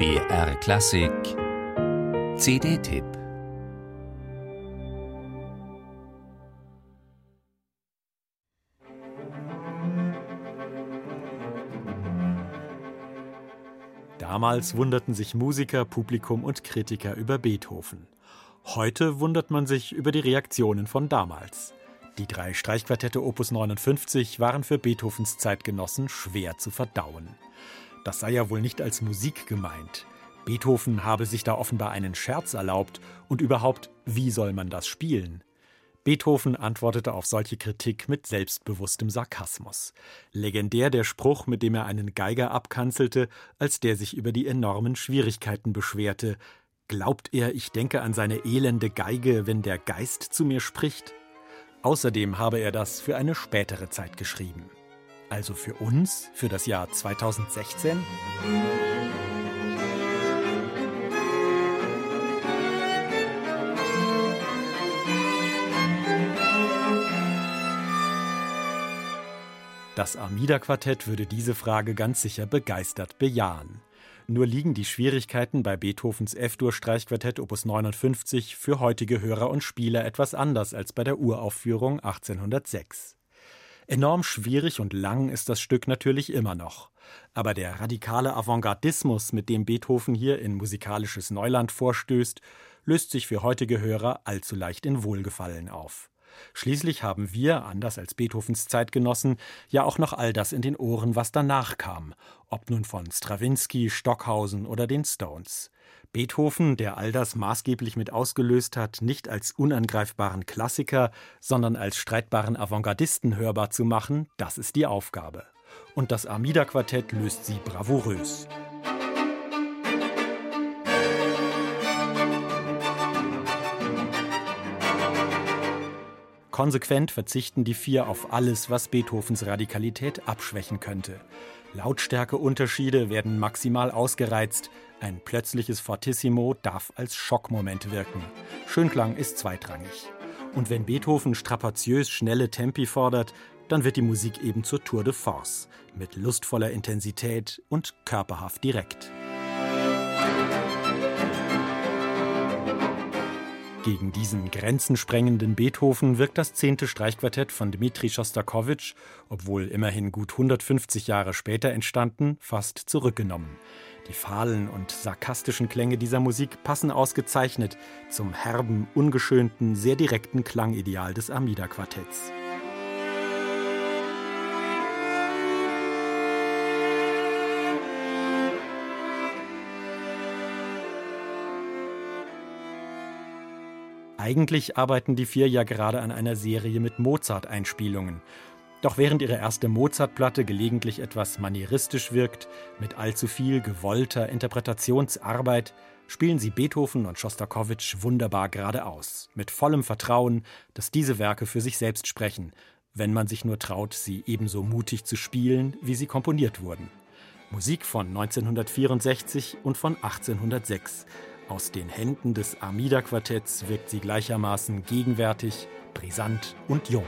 BR Klassik CD-Tipp Damals wunderten sich Musiker, Publikum und Kritiker über Beethoven. Heute wundert man sich über die Reaktionen von damals. Die drei Streichquartette Opus 59 waren für Beethovens Zeitgenossen schwer zu verdauen. Das sei ja wohl nicht als Musik gemeint. Beethoven habe sich da offenbar einen Scherz erlaubt und überhaupt, wie soll man das spielen? Beethoven antwortete auf solche Kritik mit selbstbewusstem Sarkasmus. Legendär der Spruch, mit dem er einen Geiger abkanzelte, als der sich über die enormen Schwierigkeiten beschwerte. Glaubt er, ich denke an seine elende Geige, wenn der Geist zu mir spricht? Außerdem habe er das für eine spätere Zeit geschrieben. Also für uns, für das Jahr 2016? Das Armida-Quartett würde diese Frage ganz sicher begeistert bejahen. Nur liegen die Schwierigkeiten bei Beethovens F-Dur-Streichquartett Opus 59 für heutige Hörer und Spieler etwas anders als bei der Uraufführung 1806. Enorm schwierig und lang ist das Stück natürlich immer noch. Aber der radikale Avantgardismus, mit dem Beethoven hier in musikalisches Neuland vorstößt, löst sich für heutige Hörer allzu leicht in Wohlgefallen auf. Schließlich haben wir, anders als Beethovens Zeitgenossen, ja auch noch all das in den Ohren, was danach kam, ob nun von Strawinski, Stockhausen oder den Stones. Beethoven, der all das maßgeblich mit ausgelöst hat, nicht als unangreifbaren Klassiker, sondern als streitbaren Avantgardisten hörbar zu machen, das ist die Aufgabe. Und das Armida-Quartett löst sie bravourös. Konsequent verzichten die vier auf alles, was Beethovens Radikalität abschwächen könnte. Lautstärkeunterschiede werden maximal ausgereizt. Ein plötzliches Fortissimo darf als Schockmoment wirken. Schönklang ist zweitrangig. Und wenn Beethoven strapaziös schnelle Tempi fordert, dann wird die Musik eben zur Tour de Force mit lustvoller Intensität und körperhaft direkt. Gegen diesen grenzensprengenden Beethoven wirkt das zehnte Streichquartett von Dmitri Schostakowitsch, obwohl immerhin gut 150 Jahre später entstanden, fast zurückgenommen. Die fahlen und sarkastischen Klänge dieser Musik passen ausgezeichnet zum herben, ungeschönten, sehr direkten Klangideal des Amida-Quartetts. Eigentlich arbeiten die vier ja gerade an einer Serie mit Mozart-Einspielungen. Doch während ihre erste Mozart-Platte gelegentlich etwas manieristisch wirkt, mit allzu viel gewollter Interpretationsarbeit, spielen sie Beethoven und Schostakowitsch wunderbar geradeaus, mit vollem Vertrauen, dass diese Werke für sich selbst sprechen, wenn man sich nur traut, sie ebenso mutig zu spielen, wie sie komponiert wurden. Musik von 1964 und von 1806 aus den Händen des Armida-Quartetts wirkt sie gleichermaßen gegenwärtig, brisant und jung.